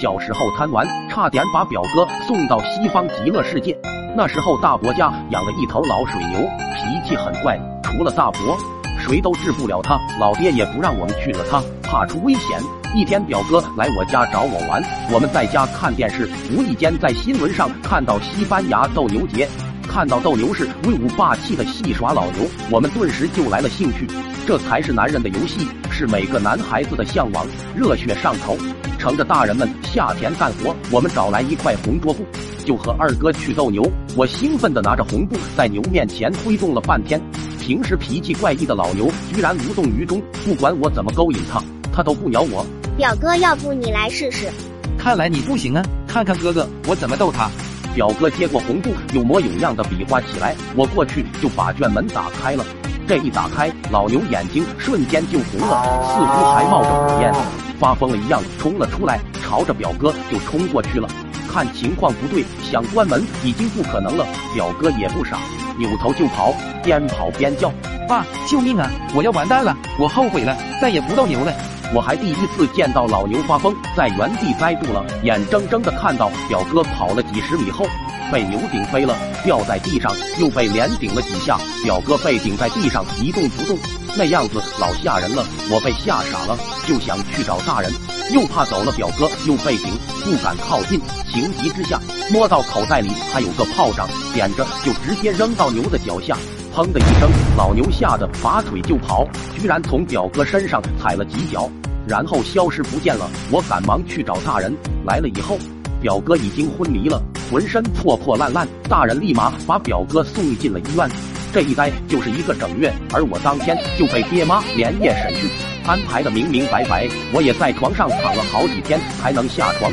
小时候贪玩，差点把表哥送到西方极乐世界。那时候大伯家养了一头老水牛，脾气很怪，除了大伯，谁都治不了他。老爹也不让我们去了，他怕出危险。一天，表哥来我家找我玩，我们在家看电视，无意间在新闻上看到西班牙斗牛节，看到斗牛士威武霸气的戏耍老牛，我们顿时就来了兴趣。这才是男人的游戏，是每个男孩子的向往，热血上头。乘着大人们下田干活，我们找来一块红桌布，就和二哥去斗牛。我兴奋地拿着红布在牛面前挥动了半天，平时脾气怪异的老牛居然无动于衷，不管我怎么勾引他，他都不鸟我。表哥，要不你来试试？看来你不行啊！看看哥哥我怎么逗他。表哥接过红布，有模有样的比划起来。我过去就把卷门打开了。这一打开，老牛眼睛瞬间就红了，似乎还冒着火焰，发疯了一样冲了出来，朝着表哥就冲过去了。看情况不对，想关门已经不可能了。表哥也不傻，扭头就跑，边跑边叫：“爸，救命啊！我要完蛋了！我后悔了，再也不斗牛了。”我还第一次见到老牛发疯，在原地呆住了，眼睁睁的看到表哥跑了几十米后，被牛顶飞了，掉在地上，又被连顶了几下，表哥被顶在地上一动不动，那样子老吓人了。我被吓傻了，就想去找大人，又怕走了表哥又被顶，不敢靠近。情急之下，摸到口袋里还有个炮仗，点着就直接扔到牛的脚下。砰的一声，老牛吓得拔腿就跑，居然从表哥身上踩了几脚，然后消失不见了。我赶忙去找大人，来了以后，表哥已经昏迷了，浑身破破烂烂。大人立马把表哥送进了医院，这一待就是一个整月，而我当天就被爹妈连夜审讯，安排的明明白白。我也在床上躺了好几天才能下床。